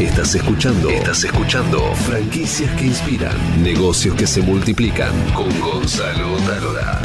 Estás escuchando. Estás escuchando. Franquicias que inspiran. Negocios que se multiplican. Con Gonzalo Talora.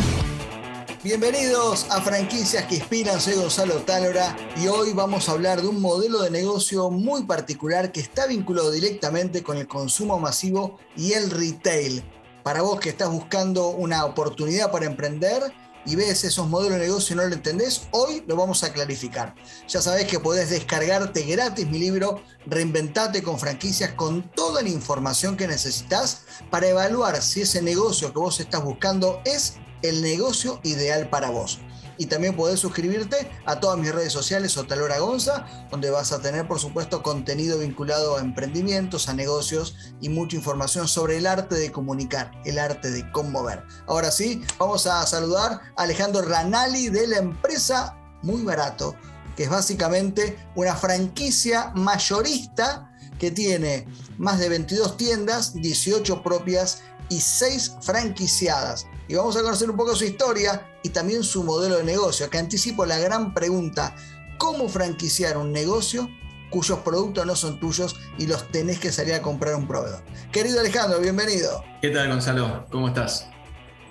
Bienvenidos a Franquicias que Inspiran, soy Gonzalo Talora y hoy vamos a hablar de un modelo de negocio muy particular que está vinculado directamente con el consumo masivo y el retail. Para vos que estás buscando una oportunidad para emprender, y ves esos modelos de negocio y no lo entendés, hoy lo vamos a clarificar. Ya sabés que podés descargarte gratis mi libro Reinventate con franquicias con toda la información que necesitas para evaluar si ese negocio que vos estás buscando es el negocio ideal para vos. Y también podés suscribirte a todas mis redes sociales o Talora Gonza, donde vas a tener, por supuesto, contenido vinculado a emprendimientos, a negocios y mucha información sobre el arte de comunicar, el arte de conmover. Ahora sí, vamos a saludar a Alejandro Ranali de la empresa Muy Barato, que es básicamente una franquicia mayorista que tiene más de 22 tiendas, 18 propias y 6 franquiciadas y vamos a conocer un poco su historia y también su modelo de negocio, que anticipo la gran pregunta, ¿cómo franquiciar un negocio cuyos productos no son tuyos y los tenés que salir a comprar a un proveedor? Querido Alejandro, bienvenido. ¿Qué tal Gonzalo? ¿Cómo estás?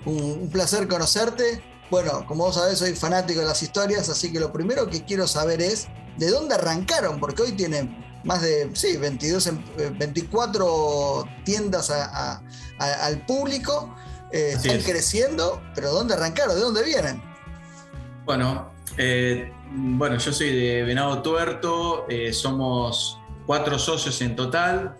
Un, placer conocerte. Bueno, como vos sabés, soy fanático de las historias, así que lo primero que quiero saber es de dónde arrancaron, porque hoy tienen más de, sí, 22, 24 eh, tiendas al público eh, están creciendo, pero ¿dónde arrancaron? ¿De dónde vienen? Bueno, eh, bueno, yo soy de Venado Tuerto, eh, somos cuatro socios en total.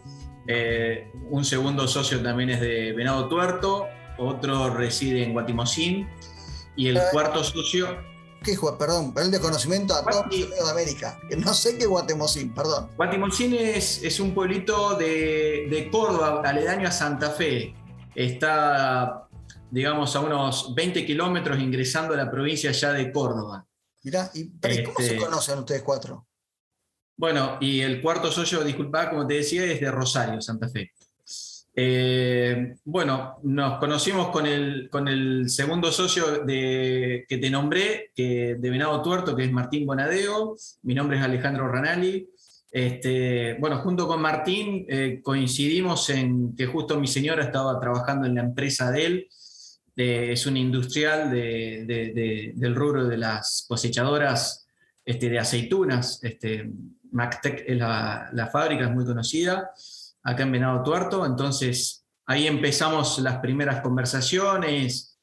un segundo socio también es de Venado Tuerto, otro reside en Guatimosín y el cuarto socio ¿Qué Perdón, el de conocimiento a todos los de América. Que no sé qué es Guatemosín, perdón. Guatemosín es, es un pueblito de, de, Córdoba, aledaño a Santa Fe. Está digamos, a unos 20 kilómetros ingresando a la provincia ya de Córdoba. Mirá, ¿y, cómo se este, conocen ustedes cuatro? Bueno, y el cuarto socio, disculpa, como te decía, es de Rosario, Santa Fe. Eh, bueno, nos conocimos con el, con el segundo socio de, que te nombré, que, de Venado Tuerto, que es Martín Bonadeo. Mi nombre es Alejandro Ranali. Este, bueno, junto con Martín eh, coincidimos en que justo mi señora estaba trabajando en la empresa de él es un industrial del rubro de las cosechadoras este, de aceitunas. Este, es la, fábrica, es muy conocida, acá en Venado Tuerto. Entonces, ahí empezamos las primeras conversaciones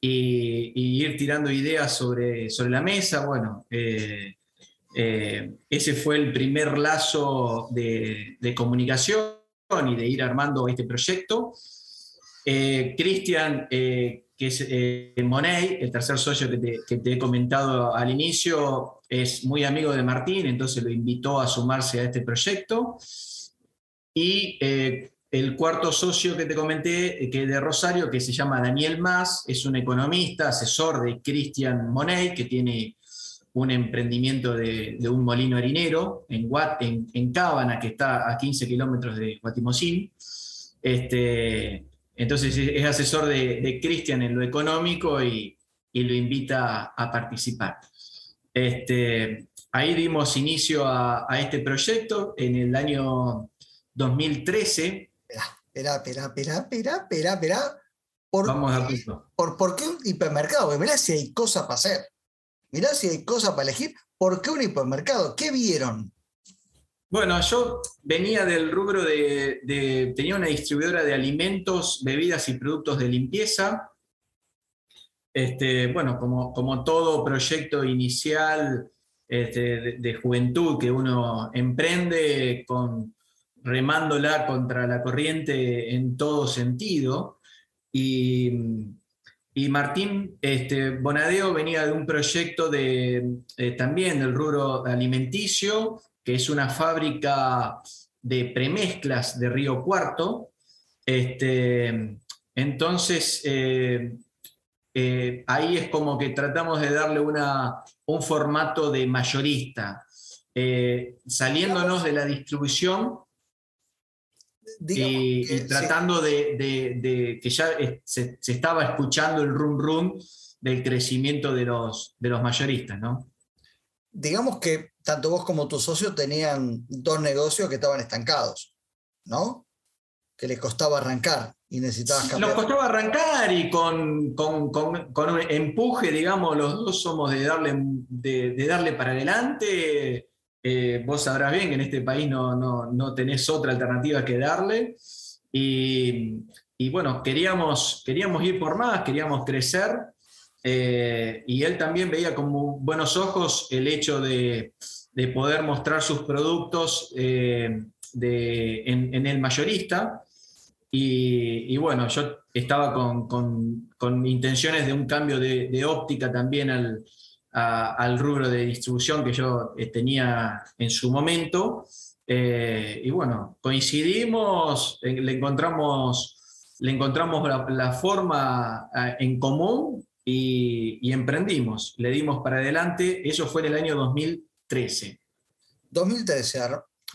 y, ir tirando ideas sobre, sobre la mesa. Bueno, eh, eh, ese fue el primer lazo de, de comunicación y de ir armando este proyecto. Eh, Cristian, eh, que es eh, Monet, el tercer socio que te, he comentado al inicio, es muy amigo de Martín, entonces lo invitó a sumarse a este proyecto. Y el cuarto socio que te comenté, que es de Rosario, que se llama Daniel Más, es un economista, asesor de Cristian Monet, que tiene un emprendimiento de, un molino harinero en, en, en Cábana, que está a 15 kilómetros de Guatimosín. Este, entonces es asesor de, Cristian en lo económico y, lo invita a, participar. Este, ahí dimos inicio a, este proyecto en el año 2013. Espera, espera, espera, espera, espera, espera. ¿Por Vamos a por, ¿Por qué un hipermercado? Mirá si hay cosas para hacer. Mirá si hay cosas para elegir. ¿Por qué un hipermercado? ¿Qué vieron? Bueno, yo venía del rubro de, tenía una distribuidora de alimentos, bebidas y productos de limpieza. Este, bueno, como, como todo proyecto inicial este, de, juventud que uno emprende con remándola contra la corriente en todo sentido. Y, Martín este, Bonadeo venía de un proyecto de, eh, también del rubro alimenticio, que es una fábrica de premezclas de Río Cuarto. Este, entonces, eh, eh, ahí es como que tratamos de darle una, un formato de mayorista, saliéndonos de la distribución y, tratando de, que ya se, estaba escuchando el rum rum del crecimiento de los, de los mayoristas, ¿no? Digamos que tanto vos como tu socio tenían dos negocios que estaban estancados, ¿no? Que les costaba arrancar y necesitabas cambiar. Nos costaba arrancar y con, con, con, un empuje, digamos, los dos somos de darle, de, darle para adelante. Eh, vos sabrás bien que en este país no, no, no tenés otra alternativa que darle. Y, y, bueno, queríamos, queríamos ir por más, queríamos crecer. Eh, y él también veía con buenos ojos el hecho de, de poder mostrar sus productos eh, de, en, el mayorista. Y, bueno, yo estaba con, con, intenciones de un cambio de, de óptica también al, al, rubro de distribución que yo eh, tenía en su momento. Eh, y bueno, coincidimos, le encontramos, le encontramos la, forma en común y, y, emprendimos, le dimos para adelante. Eso fue en el año 2013. 2013,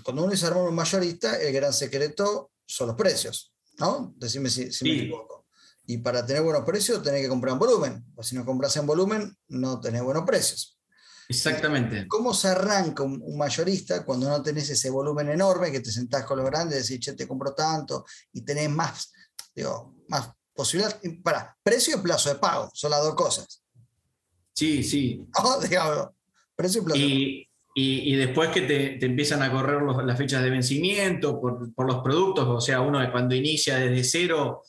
cuando uno se arma un mayorista, el gran secreto son los precios. ¿no? Decime si, me equivoco. Y para tener buenos precios tenés que comprar en volumen, o si no compras en volumen no tenés buenos precios. Exactamente. ¿Cómo se arranca un, mayorista cuando no tenés ese volumen enorme que te sentás con los grandes y decís, che, te compro tanto y tenés más, digo, más posibilidad? Para, precio y plazo de pago, son las dos cosas. Sí, sí. precio y plazo de pago. Y, después que te, empiezan a correr las fechas de vencimiento por, los productos, o sea, uno cuando inicia desde cero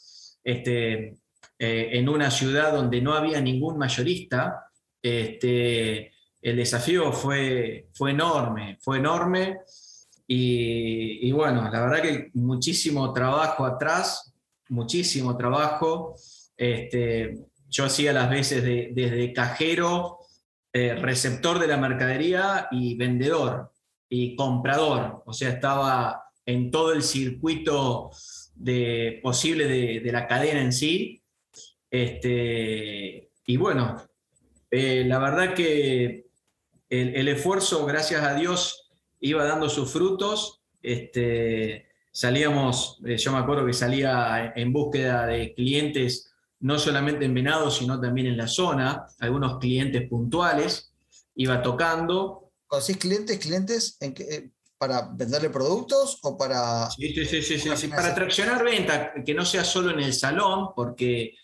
este, eh, en una ciudad donde no había ningún mayorista, este, el desafío fue, fue enorme, fue enorme. Y, bueno, la verdad que muchísimo trabajo atrás, muchísimo trabajo. Este, yo hacía las veces desde cajero eh, receptor de la mercadería y vendedor y comprador. O sea, estaba en todo el circuito de, posible de, la cadena en sí. Este, y bueno, eh, la verdad que el, esfuerzo, gracias a Dios, iba dando sus frutos. Este, salíamos, eh, yo me acuerdo que salía en búsqueda de clientes no solamente en Venado, sino también en la zona, algunos clientes puntuales, iba tocando. ¿Conocís clientes, clientes en eh, para venderle productos o para... Sí, sí, sí, sí, para traccionar venta, que no sea solo en el salón, porque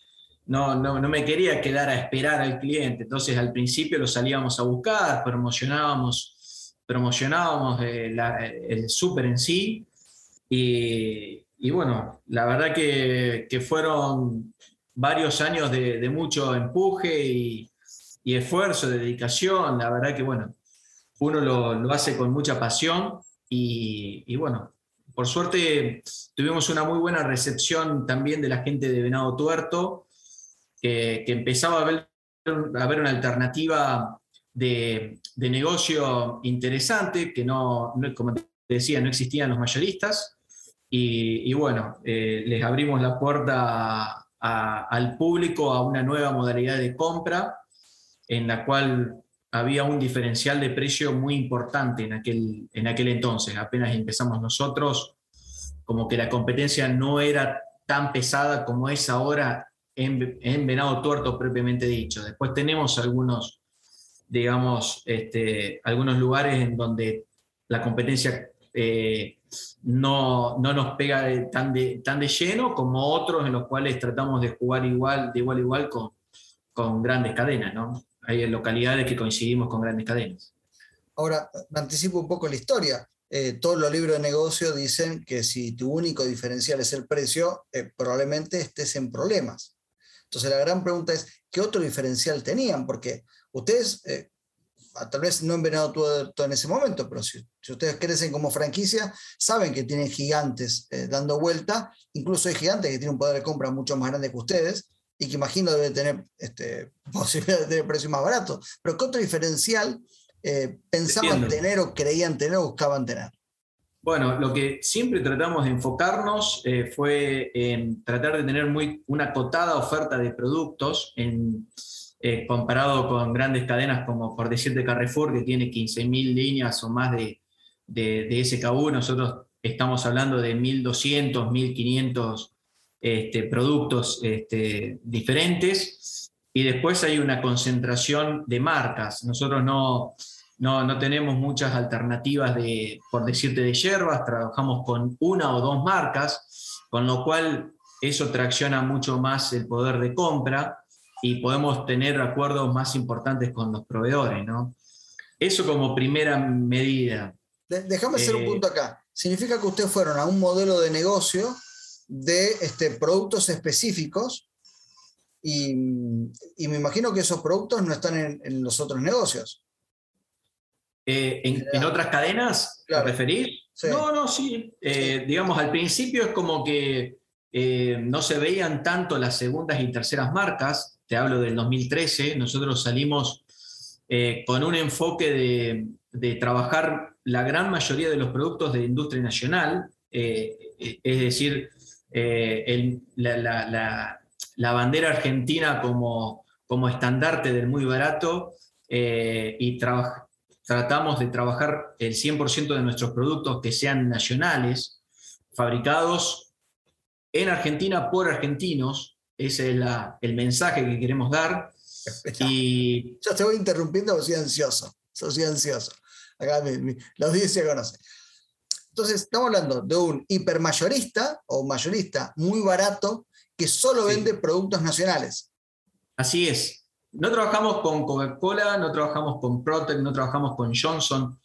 no, no, no, me quería quedar a esperar al cliente. Entonces al principio lo salíamos a buscar, promocionábamos, promocionábamos eh, el súper en sí. Y, y, bueno, la verdad que, que fueron varios años de, mucho empuje y, esfuerzo, de dedicación. La verdad que, bueno, uno lo, hace con mucha pasión y, bueno, por suerte tuvimos una muy buena recepción también de la gente de Venado Tuerto, que, empezaba a ver, a ver, una alternativa de, negocio interesante, que no, como te decía, no existían los mayoristas. Y, bueno, eh, les abrimos la puerta al público a una nueva modalidad de compra en la cual había un diferencial de precio muy importante en aquel, en aquel entonces. Apenas empezamos nosotros, como que la competencia no era tan pesada como es ahora en, en Venado Tuerto propiamente dicho. Después tenemos algunos, digamos, este, algunos lugares en donde la competencia eh, no, no nos pega tan, de, tan de lleno como otros en los cuales tratamos de jugar igual, de igual a igual con, con grandes cadenas, ¿no? Hay localidades que coincidimos con grandes cadenas. Ahora, me anticipo un poco la historia. Eh, todos los libros de negocio dicen que si tu único diferencial es el precio, eh, probablemente estés en problemas. Entonces la gran pregunta es, ¿qué otro diferencial tenían? Porque ustedes eh, tal vez no han Venado todo, en ese momento, pero si, ustedes crecen como franquicia, saben que tienen gigantes eh, dando vuelta, incluso hay gigantes que tienen un poder de compra mucho más grande que ustedes y que imagino debe tener este, posibilidad de tener precios más baratos. Pero ¿qué otro diferencial eh, pensaban tener o creían tener o buscaban tener? Bueno, lo que siempre tratamos de enfocarnos eh, fue en tratar de tener muy, una acotada oferta de productos en eh, comparado con grandes cadenas como por decirte Carrefour, que tiene 15.000 líneas o más de, de, SKU, nosotros estamos hablando de 1.200, 1.500 este, productos este, diferentes. Y después hay una concentración de marcas. Nosotros no, no, no tenemos muchas alternativas de, por decirte, de hierbas, trabajamos con una o dos marcas, con lo cual eso tracciona mucho más el poder de compra y podemos tener acuerdos más importantes con los proveedores, ¿no? Eso como primera medida. Déjame hacer un eh, punto acá. Significa que ustedes fueron a un modelo de negocio de este, productos específicos y, me imagino que esos productos no están en los otros negocios. Eh, en, otras cadenas, ¿te referís? No, no, sí. Eh, digamos, al principio es como que eh, no se veían tanto las segundas y terceras marcas. Te hablo del 2013. Nosotros salimos con un enfoque de, trabajar la gran mayoría de los productos de industria nacional, es decir, la, bandera argentina como, como estandarte del muy barato y trabajar tratamos de trabajar el 100% de nuestros productos que sean nacionales, fabricados en Argentina por argentinos. Ese es el mensaje que queremos dar. Y... Ya te voy interrumpiendo soy ansioso. Soy ansioso. Acá la audiencia conoce. Entonces, estamos hablando de un hipermayorista o mayorista muy barato que solo vende productos nacionales. Así es. No trabajamos con Coca-Cola, no trabajamos con Protec, no trabajamos con Johnson.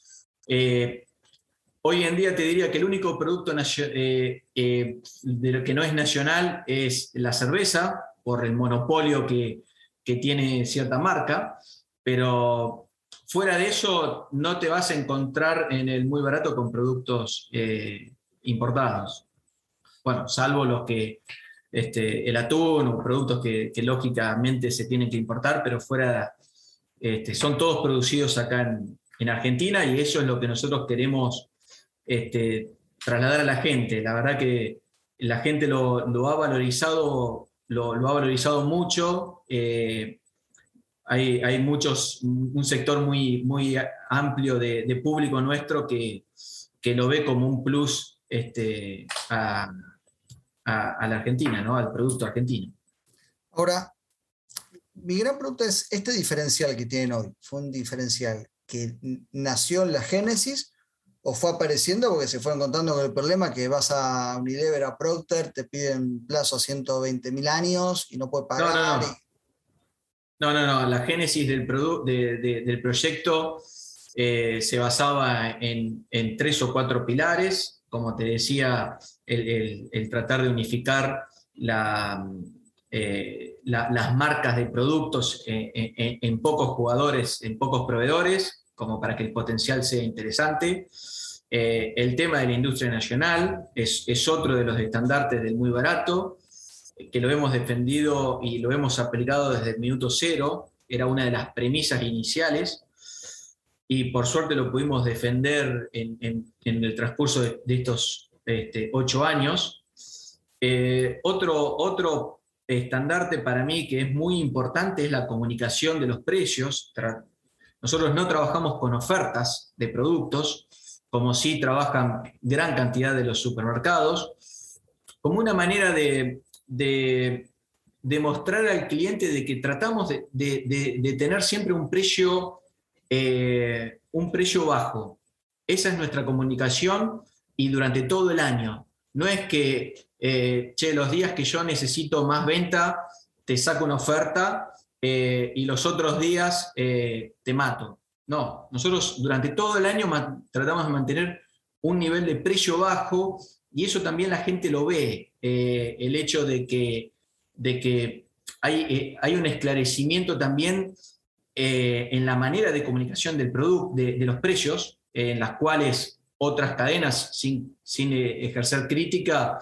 Eh, hoy en día te diría que el único producto eh, eh, de lo que no es nacional es la cerveza, por el monopolio que, tiene cierta marca, pero fuera de eso no te vas a encontrar en el muy barato con productos importados. Bueno, salvo los que este, el atún o productos que, lógicamente se tienen que importar, pero fuera, este, son todos producidos acá en, Argentina y eso es lo que nosotros queremos este, trasladar a la gente. La verdad que la gente lo, ha valorizado, lo, ha valorizado mucho. Eh, hay, muchos, un sector muy, muy amplio de, público nuestro que, que, lo ve como un plus este, a, a, la Argentina, ¿no? al producto argentino. Ahora, mi gran pregunta es, ¿este diferencial que tienen hoy fue un diferencial que nació en la génesis o fue apareciendo porque se fueron encontrando con el problema que vas a Unilever, a Procter, te piden plazo a 120 mil años y no puedes pagar? No, no, no. La génesis del, del proyecto eh, se basaba en, tres o cuatro pilares. Como te decía, el, tratar de unificar eh, las marcas de productos en, pocos jugadores, en pocos proveedores, como para que el potencial sea interesante. Eh, el tema de la industria nacional es, otro de los estandartes del muy barato, que lo hemos defendido y lo hemos aplicado desde el minuto cero, era una de las premisas iniciales, y por suerte lo pudimos defender en, el transcurso de, estos este, ocho años. Eh, otro, otro estandarte para mí que es muy importante es la comunicación de los precios. Nosotros no trabajamos con ofertas de productos, como sí trabajan gran cantidad de los supermercados, como una manera de, demostrar al cliente de que tratamos de, tener siempre un precio, eh, un precio bajo. Esa es nuestra comunicación y durante todo el año. No es que, eh, los días que yo necesito más venta, te saco una oferta eh, y los otros días te mato. No, nosotros durante todo el año tratamos de mantener un nivel de precio bajo y eso también la gente lo ve, el hecho de que, de que hay, hay un esclarecimiento también en la manera de comunicación del producto, de, los precios, en las cuales otras cadenas sin, sin eh, ejercer crítica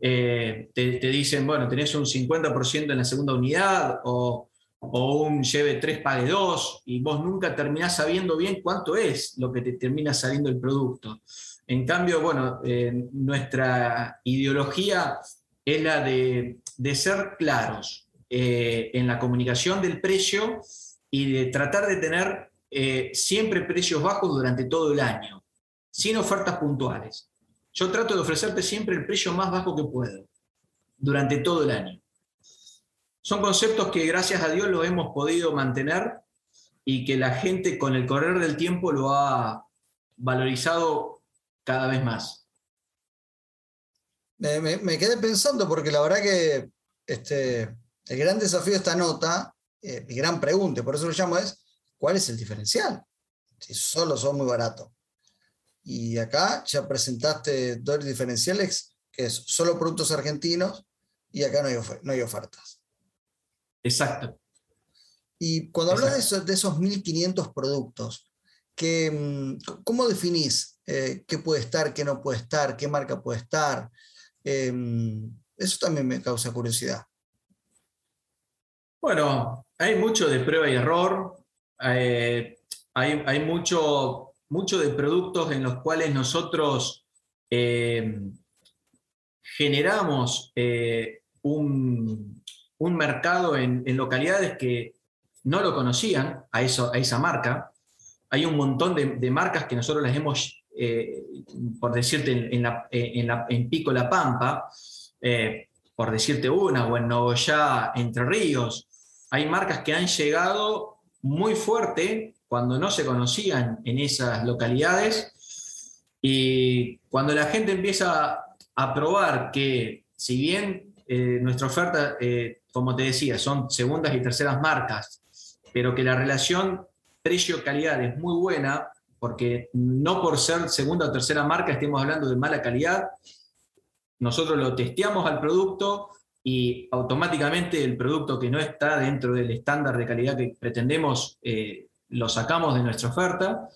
eh, te, dicen, bueno, tenés un 50% en la segunda unidad o, un lleve 3 pague 2 y vos nunca terminás sabiendo bien cuánto es lo que te termina saliendo el producto. En cambio, bueno, eh, nuestra ideología es la de, ser claros en la comunicación del precio y de tratar de tener siempre precios bajos durante todo el año sin ofertas puntuales. Yo trato de ofrecerte siempre el precio más bajo que puedo durante todo el año. Son conceptos que gracias a Dios lo hemos podido mantener y que la gente con el correr del tiempo lo ha valorizado cada vez más. Me, quedé pensando porque la verdad que este, el gran desafío de esta nota, eh, mi gran pregunta, por eso lo llamo es, ¿cuál es el diferencial? Si solo son muy baratos. Y acá ya presentaste dos diferenciales, que es solo productos argentinos y acá no hay, no hay ofertas. Exacto. Y cuando hablas de, esos, de esos 1.500 productos, ¿qué, mm, ¿cómo definís eh, qué puede estar, qué no puede estar, qué marca puede estar? Em, eso también me causa curiosidad. Bueno, hay mucho de prueba y error. Eh, hay, mucho, mucho de productos en los cuales nosotros em, generamos eh, un, mercado en, localidades que no lo conocían a, eso, a esa marca. Hay un montón de, marcas que nosotros las hemos, eh, por decirte, en, en, Pico La Pampa, eh, por decirte una, o en Nogoyá, Entre Ríos, hay marcas que han llegado muy fuerte cuando no se conocían en esas localidades. Y cuando la gente empieza a probar que si bien eh, nuestra oferta, como te decía, son segundas y terceras marcas pero que la relación precio-calidad es muy buena, porque no por ser segunda o tercera marca estemos hablando de mala calidad, nosotros lo testeamos al producto y automáticamente el producto que no está dentro del estándar de calidad que pretendemos eh, lo sacamos de nuestra oferta.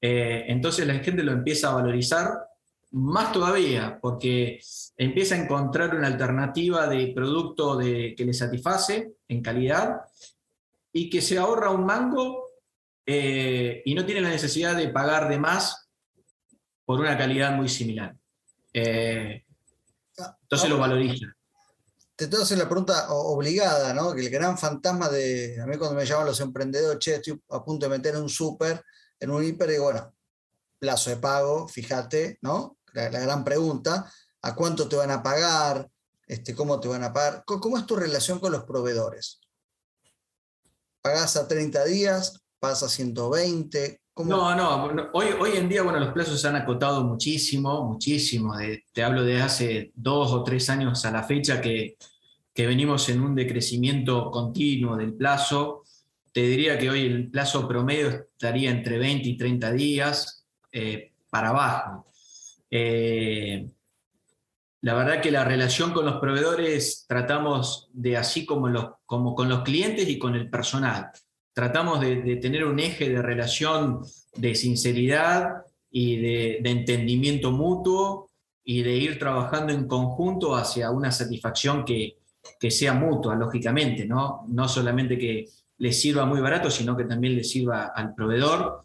Eh, entonces la gente lo empieza a valorizar más todavía, porque empieza a encontrar una alternativa de producto de, que le satisface en calidad y que se ahorra un mango eh, y no tiene la necesidad de pagar de más por una calidad muy similar. Eh, entonces lo valoriza. Te tengo que hacer la pregunta obligada, ¿no? Que el gran fantasma de, a mí cuando me llaman los emprendedores, che, estoy a punto de meter un súper, en un hiper, y bueno, plazo de pago, fíjate, ¿no? La, gran pregunta, ¿a cuánto te van a pagar? Este, ¿Cómo te van a pagar? ¿Cómo es tu relación con los proveedores? ¿Pagás a 30 días? ¿Pasa a 120? No, no, hoy, hoy en día, bueno, los plazos se han acotado muchísimo, muchísimo. te hablo de hace dos o tres años a la fecha que, venimos en un decrecimiento continuo del plazo. Te diría que hoy el plazo promedio estaría entre 20 y 30 días eh, para abajo. Eh, la verdad que la relación con los proveedores tratamos de así como, los, como con los clientes y con el personal. Tratamos de, tener un eje de relación de sinceridad y de, entendimiento mutuo y de ir trabajando en conjunto hacia una satisfacción que, que sea mutua, lógicamente, ¿no? no solamente que le sirva muy barato, sino que también le sirva al proveedor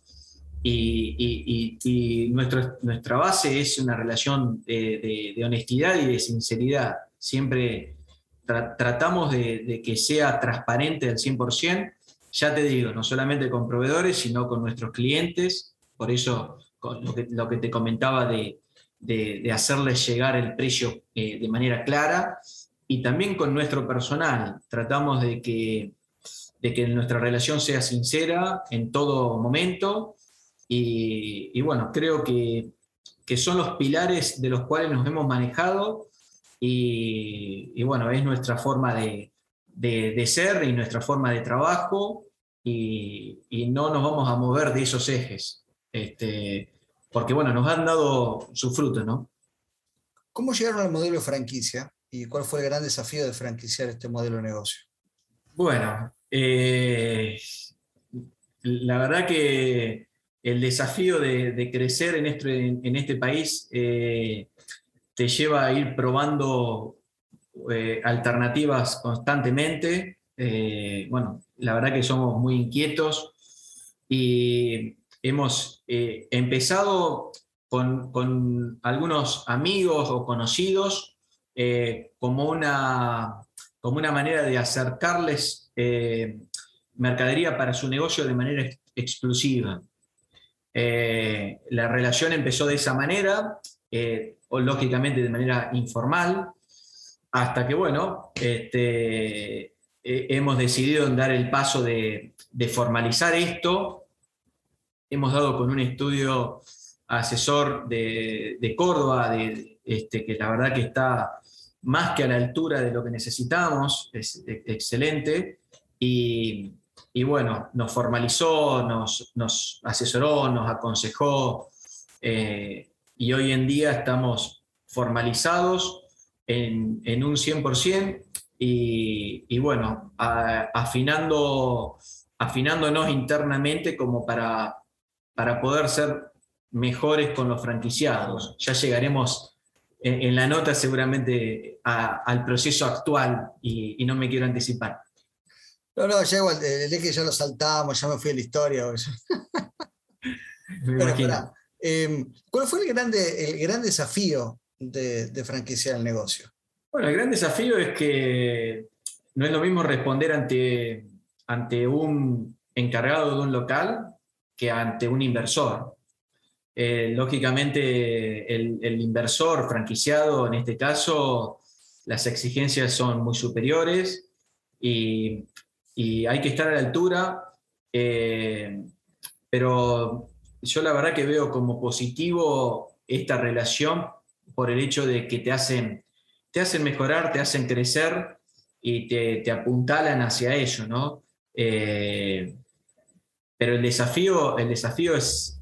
y, nuestra base es una relación de, honestidad y de sinceridad. Siempre tratamos de, que sea transparente al 100%, ya te digo, no solamente con proveedores, sino con nuestros clientes. Por eso lo, que, te comentaba de, hacerles llegar el precio eh, de manera clara y también con nuestro personal. Tratamos de que, de que nuestra relación sea sincera en todo momento y, bueno, creo que, son los pilares de los cuales nos hemos manejado y, bueno, es nuestra forma de, ser y nuestra forma de trabajo y, no nos vamos a mover de esos ejes, este, porque bueno, nos han dado su fruto, ¿no? ¿Cómo llegaron al modelo de franquicia y cuál fue el gran desafío de franquiciar este modelo de negocio? Bueno, eh, la verdad que el desafío de, crecer en este, en este país eh, te lleva a ir probando eh, alternativas constantemente. Eh, bueno, la verdad que somos muy inquietos y hemos empezado con, algunos amigos o conocidos como, una, como una manera de acercarles mercadería para su negocio de manera exclusiva. Eh, la relación empezó de esa manera, eh, o lógicamente de manera informal, hasta que, bueno, este, eh, hemos decidido dar el paso de, formalizar esto. Hemos dado con un estudio asesor de, Córdoba, de, este, que la verdad que está más que a la altura de lo que necesitamos, es, excelente. Y, bueno, nos formalizó, nos, asesoró, nos aconsejó. Eh, y hoy en día estamos formalizados en, en un 100% y, bueno, afinando, afinándonos internamente como para, para poder ser mejores con los franquiciados. Ya llegaremos en, la nota seguramente al proceso actual y, no me quiero anticipar. No, no, ya igual, el que ya lo saltamos, ya me fui a la historia. Em, ¿Cuál fue el, grande, el gran desafío de, de franquiciar el negocio? Bueno, el gran desafío es que no es lo mismo responder ante, ante un encargado de un local que ante un inversor. Eh, lógicamente, el, inversor franquiciado, en este caso, las exigencias son muy superiores y, hay que estar a la altura, eh, pero yo la verdad que veo como positivo esta relación por el hecho de que te hacen te hacen mejorar, te hacen crecer y te, apuntalan hacia ello, ¿no? Eh, pero el desafío, el desafío es,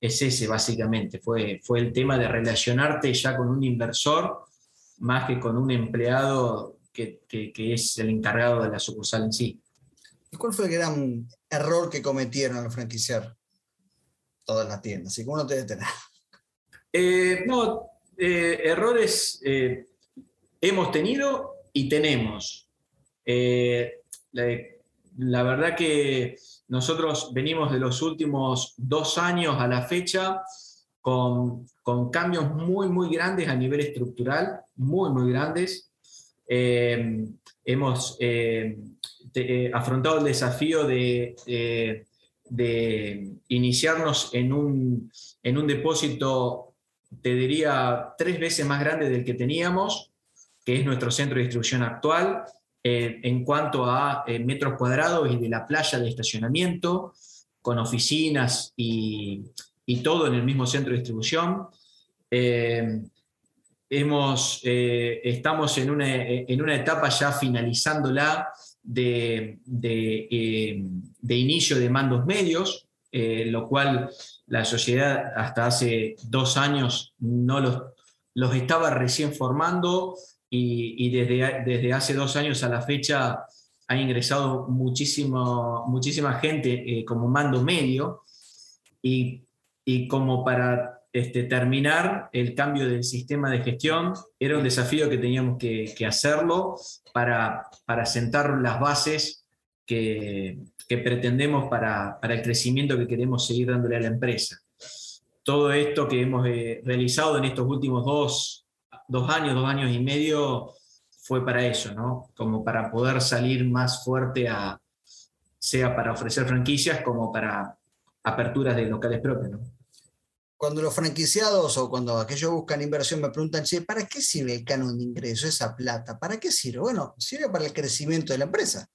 es ese, básicamente. Fue, fue el tema de relacionarte ya con un inversor más que con un empleado que, es el encargado de la sucursal en sí. ¿Y cuál fue el gran error que cometieron al franquiciar todas las tiendas? ¿Y cómo no te debe tener? Eh, no, eh, errores hemos tenido y tenemos. Eh, la, verdad que nosotros venimos de los últimos dos años a la fecha con, cambios muy, muy grandes a nivel estructural, muy, muy grandes. Eh, hemos eh, afrontado el desafío de, de iniciarnos en un, en un depósito, te diría, tres veces más grande del que teníamos que es nuestro centro de distribución actual, eh, en cuanto a eh, metros cuadrados y de la playa de estacionamiento, con oficinas y, todo en el mismo centro de distribución. Eh, hemos, estamos en una, en una, etapa ya finalizándola de, de, de inicio de mandos medios, lo cual la sociedad hasta hace dos años no los, los estaba recién formando y, desde, desde, hace dos años a la fecha ha ingresado muchísimo, muchísima gente eh, como mando medio y, y como para este, terminar el cambio del sistema de gestión era un desafío que teníamos que, que hacerlo para, para, sentar las bases que, pretendemos para, para, el crecimiento que queremos seguir dándole a la empresa. Todo esto que hemos eh, realizado en estos últimos dos, dos años, dos años y medio fue para eso, ¿no? Como para poder salir más fuerte a, sea para ofrecer franquicias como para aperturas de locales propios. Cuando los franquiciados o cuando aquellos buscan inversión me preguntan, che, ¿para qué sirve el canon de ingreso, esa plata? ¿Para qué sirve? Bueno, sirve para el crecimiento de la empresa.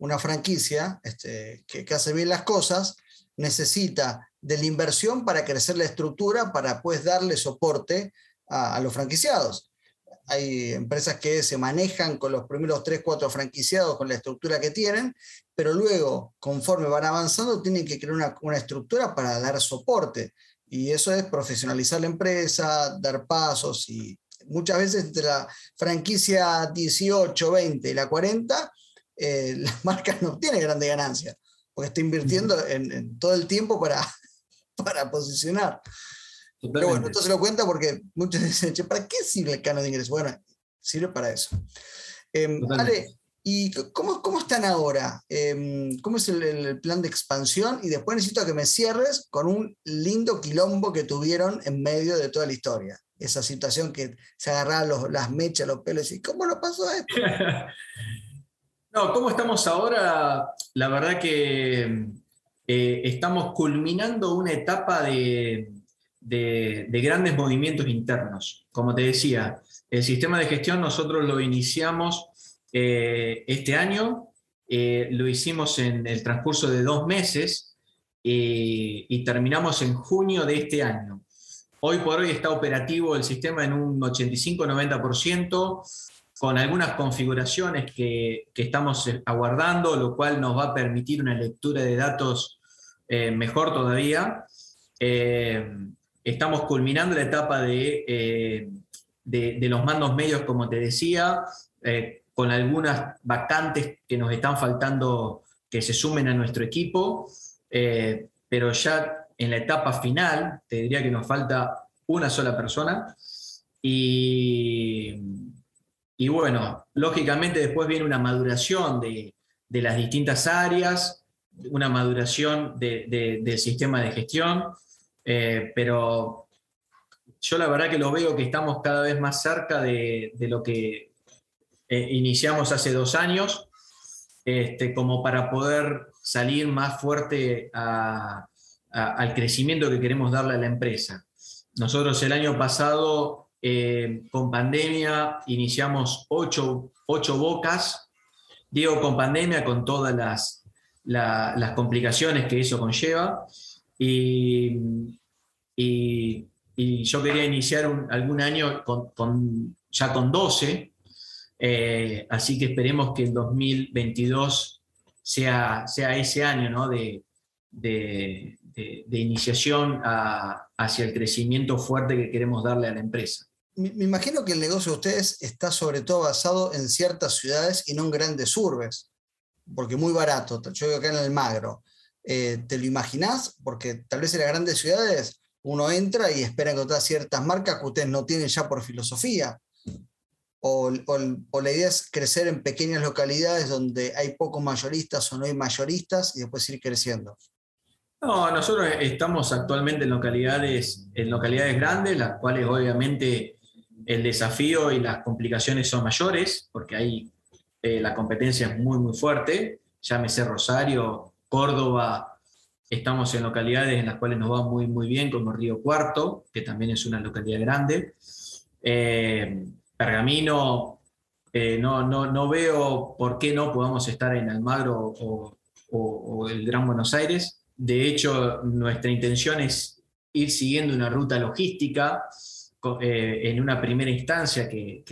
Una franquicia este, que, hace bien las cosas necesita de la inversión para crecer la estructura, para pues darle soporte a, los franquiciados. Hay empresas que se manejan con los primeros 3, 4 franquiciados con la estructura que tienen, pero luego, conforme van avanzando, tienen que crear una, una estructura para dar soporte. Y eso es profesionalizar la empresa, dar pasos y muchas veces entre la franquicia 18, 20 y la 40, eh, la marca no tiene grande ganancia, porque está invirtiendo en, en todo el tiempo para, para posicionar. Pero bueno, esto se lo cuenta porque muchos dicen, ¿para qué sirve el canon de ingreso? Bueno, sirve para eso. Eh, Ale, ¿y cómo, cómo, están ahora? Em, ¿Cómo es el, plan de expansión? Y después necesito que me cierres con un lindo quilombo que tuvieron en medio de toda la historia. Esa situación que se agarraban las mechas, los pelos y ¿cómo lo pasó esto? No, ¿cómo estamos ahora? La verdad que eh, estamos culminando una etapa de de, grandes movimientos internos. Como te decía, el sistema de gestión nosotros lo iniciamos este año. lo hicimos en el transcurso de dos meses y terminamos en junio de este año. Hoy por hoy está operativo el sistema en un 85-90%, con algunas configuraciones que, estamos eh, aguardando, lo cual nos va a permitir una lectura de datos eh, mejor todavía. Eh, estamos culminando la etapa de, de, los mandos medios, como te decía, con algunas vacantes que nos están faltando que se sumen a nuestro equipo, pero ya en la etapa final, te diría que nos falta una sola persona. Y, y bueno, lógicamente después viene una maduración de, las distintas áreas, una maduración del sistema de gestión, eh, pero yo la verdad que lo veo que estamos cada vez más cerca de, lo que eh, iniciamos hace dos años, este, como para poder salir más fuerte al crecimiento que queremos darle a la empresa. Nosotros el año pasado, eh, con pandemia, iniciamos ocho, bocas. Digo con pandemia, con todas las, las complicaciones que eso conlleva. Y, y, yo quería iniciar algún año con, ya con 12. Eh, así que esperemos que el 2022 sea, sea ese año ¿no? de, de, de, iniciación hacia el crecimiento fuerte que queremos darle a la empresa. Me, imagino que el negocio de ustedes está sobre todo basado en ciertas ciudades y no en grandes urbes, porque muy barato. Yo vivo acá en el Magro. Eh, ¿Te lo imaginás? Porque tal vez en las grandes ciudades uno entra y espera encontrar ciertas marcas que ustedes no tienen ya por filosofía. O, o, la idea es crecer en pequeñas localidades donde hay pocos mayoristas o no hay mayoristas y después ir creciendo. No, nosotros estamos actualmente en localidades, en localidades grandes, las cuales obviamente el desafío y las complicaciones son mayores, porque ahí eh, la competencia es muy, muy fuerte. Llámese Rosario, Córdoba, estamos en localidades en las cuales nos va muy, muy bien, como Río Cuarto, que también es una localidad grande. Eh, Pergamino, eh, no, no, no, veo por qué no podamos estar en Almagro o el Gran Buenos Aires. De hecho, nuestra intención es ir siguiendo una ruta logística eh, en una primera instancia que,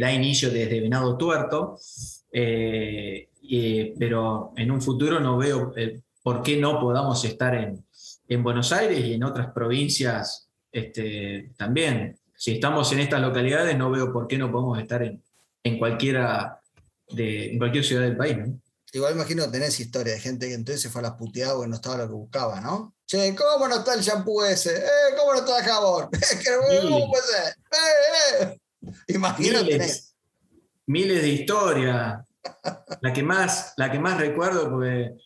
da inicio desde Venado Tuerto, eh, pero en un futuro no veo eh, por qué no podamos estar en, Buenos Aires y en otras provincias este, también. Si estamos en estas localidades, no veo por qué no podemos estar en, cualquiera de, en cualquier ciudad del país. Igual imagino que tenés historia de gente que entonces se fue a las puteadas porque no estaba lo que buscaba, ¿no? Che, ¿cómo no está el shampoo ese? ¿Eh? ¿Cómo no está el jabón? ¿Cómo puede ser? ¡Eh, eh! Imagino miles, miles de historias. La que más, la que más recuerdo, porque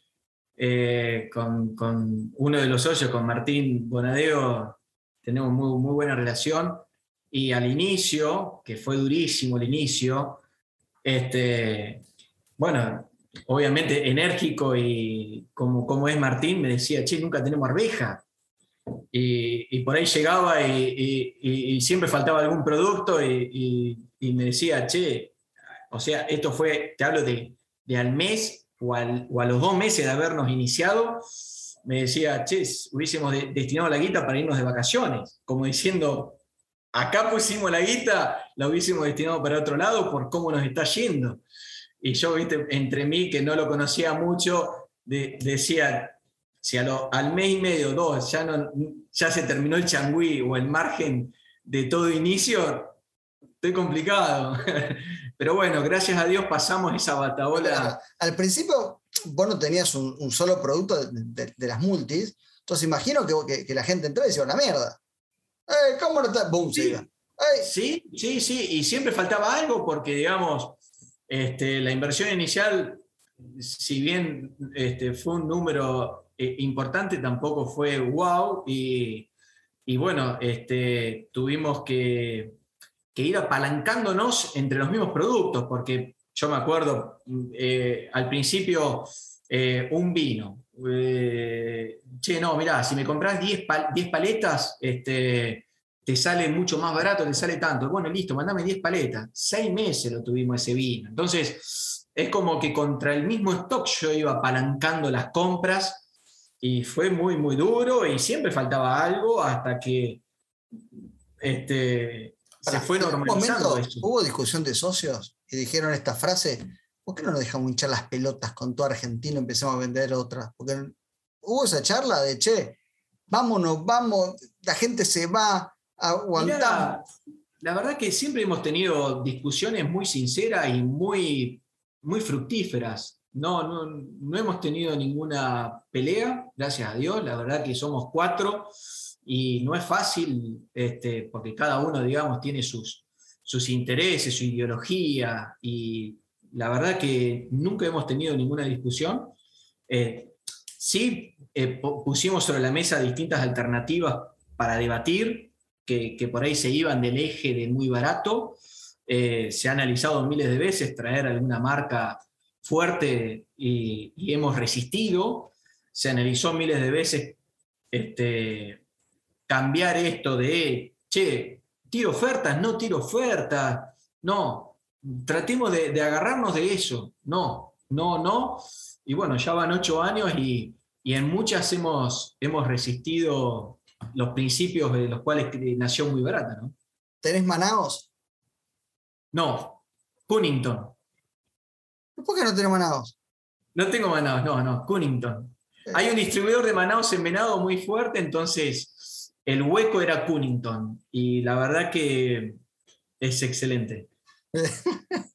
eh, con, con, uno de los socios, con Martín Bonadeo, tenemos muy, muy buena relación. Y al inicio, que fue durísimo el inicio, este, bueno, obviamente enérgico y como, como es Martín, me decía, che, nunca tenemos arveja. Y, por ahí llegaba y, siempre faltaba algún producto y, me decía, che, o sea, esto fue, te hablo de, al mes o, a los dos meses de habernos iniciado, me decía, che, hubiésemos destinado la guita para irnos de vacaciones, como diciendo, acá pusimos la guita, la hubiésemos destinado para otro lado por cómo nos está yendo. Y yo, viste, entre mí, que no lo conocía mucho, decía, si al mes y medio, dos, ya, no, ya se terminó el changüí o el margen de todo inicio, estoy complicado. Pero bueno, gracias a Dios pasamos esa bataola. Al principio, vos no tenías un, solo producto de, las multis, entonces imagino que, que, la gente entró y decía, una mierda. Eh, ¿Cómo no está? Boom, sí. sí, sí, sí, y siempre faltaba algo porque, digamos, este, la inversión inicial, si bien este, fue un número eh, importante, tampoco fue wow. Y, bueno, este, tuvimos que, ir apalancándonos entre los mismos productos, porque yo me acuerdo eh, al principio eh, un vino. che, no, mirá, si me compras 10 paletas, este, te sale mucho más barato, te sale tanto. Bueno, listo, mandame 10 paletas. Seis meses lo tuvimos ese vino. Entonces, es como que contra el mismo stock yo iba apalancando las compras y fue muy, muy duro y siempre faltaba algo hasta que este, se fue normalizando ¿Hubo discusión de socios y dijeron esta frase? ¿Por qué no nos dejamos hinchar las pelotas con todo argentino y empezamos a vender otras? Porque hubo esa charla de, che, vámonos, vamos, la gente se va, aguantamos. la verdad que siempre hemos tenido discusiones muy sinceras y muy, muy fructíferas. No, no, no hemos tenido ninguna pelea, gracias a Dios. La verdad que somos cuatro y no es fácil, este, porque cada uno, digamos, tiene sus, sus intereses, su ideología, y la verdad que nunca hemos tenido ninguna discusión. Eh, sí eh, pusimos sobre la mesa distintas alternativas para debatir, que, por ahí se iban del eje de muy barato. Eh, se ha analizado miles de veces traer alguna marca fuerte y, y hemos resistido. Se analizó miles de veces este, cambiar esto de, che, tiro ofertas, no tiro ofertas, no, tratemos de, agarrarnos de eso, no, no, no. Y bueno, ya van ocho años y, en muchas hemos, hemos resistido los principios de los cuales nació muy barata, ¿no? ¿Tenés Manaos? No, Cunnington. ¿Por qué no tenés Manaos? No tengo Manaos, no, no, Cunnington. Eh. Hay un distribuidor de Manaos en Venado muy fuerte, entonces el hueco era Cunnington y la verdad que es excelente.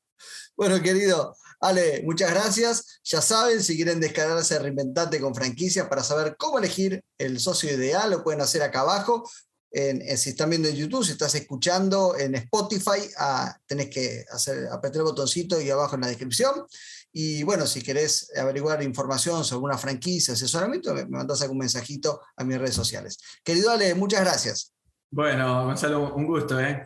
bueno, querido, Ale, muchas gracias. Ya saben, si quieren descargarse Reinventate con franquicias para saber cómo elegir el socio ideal, lo pueden hacer acá abajo. En, si están viendo en YouTube, si estás escuchando en Spotify, ah, tenés que hacer, apretar el botoncito y abajo en la descripción. Y bueno, si querés averiguar información sobre alguna franquicia, asesoramiento, me mandás algún mensajito a mis redes sociales. Querido Ale, muchas gracias. Bueno, Gonzalo, un gusto, ¿eh?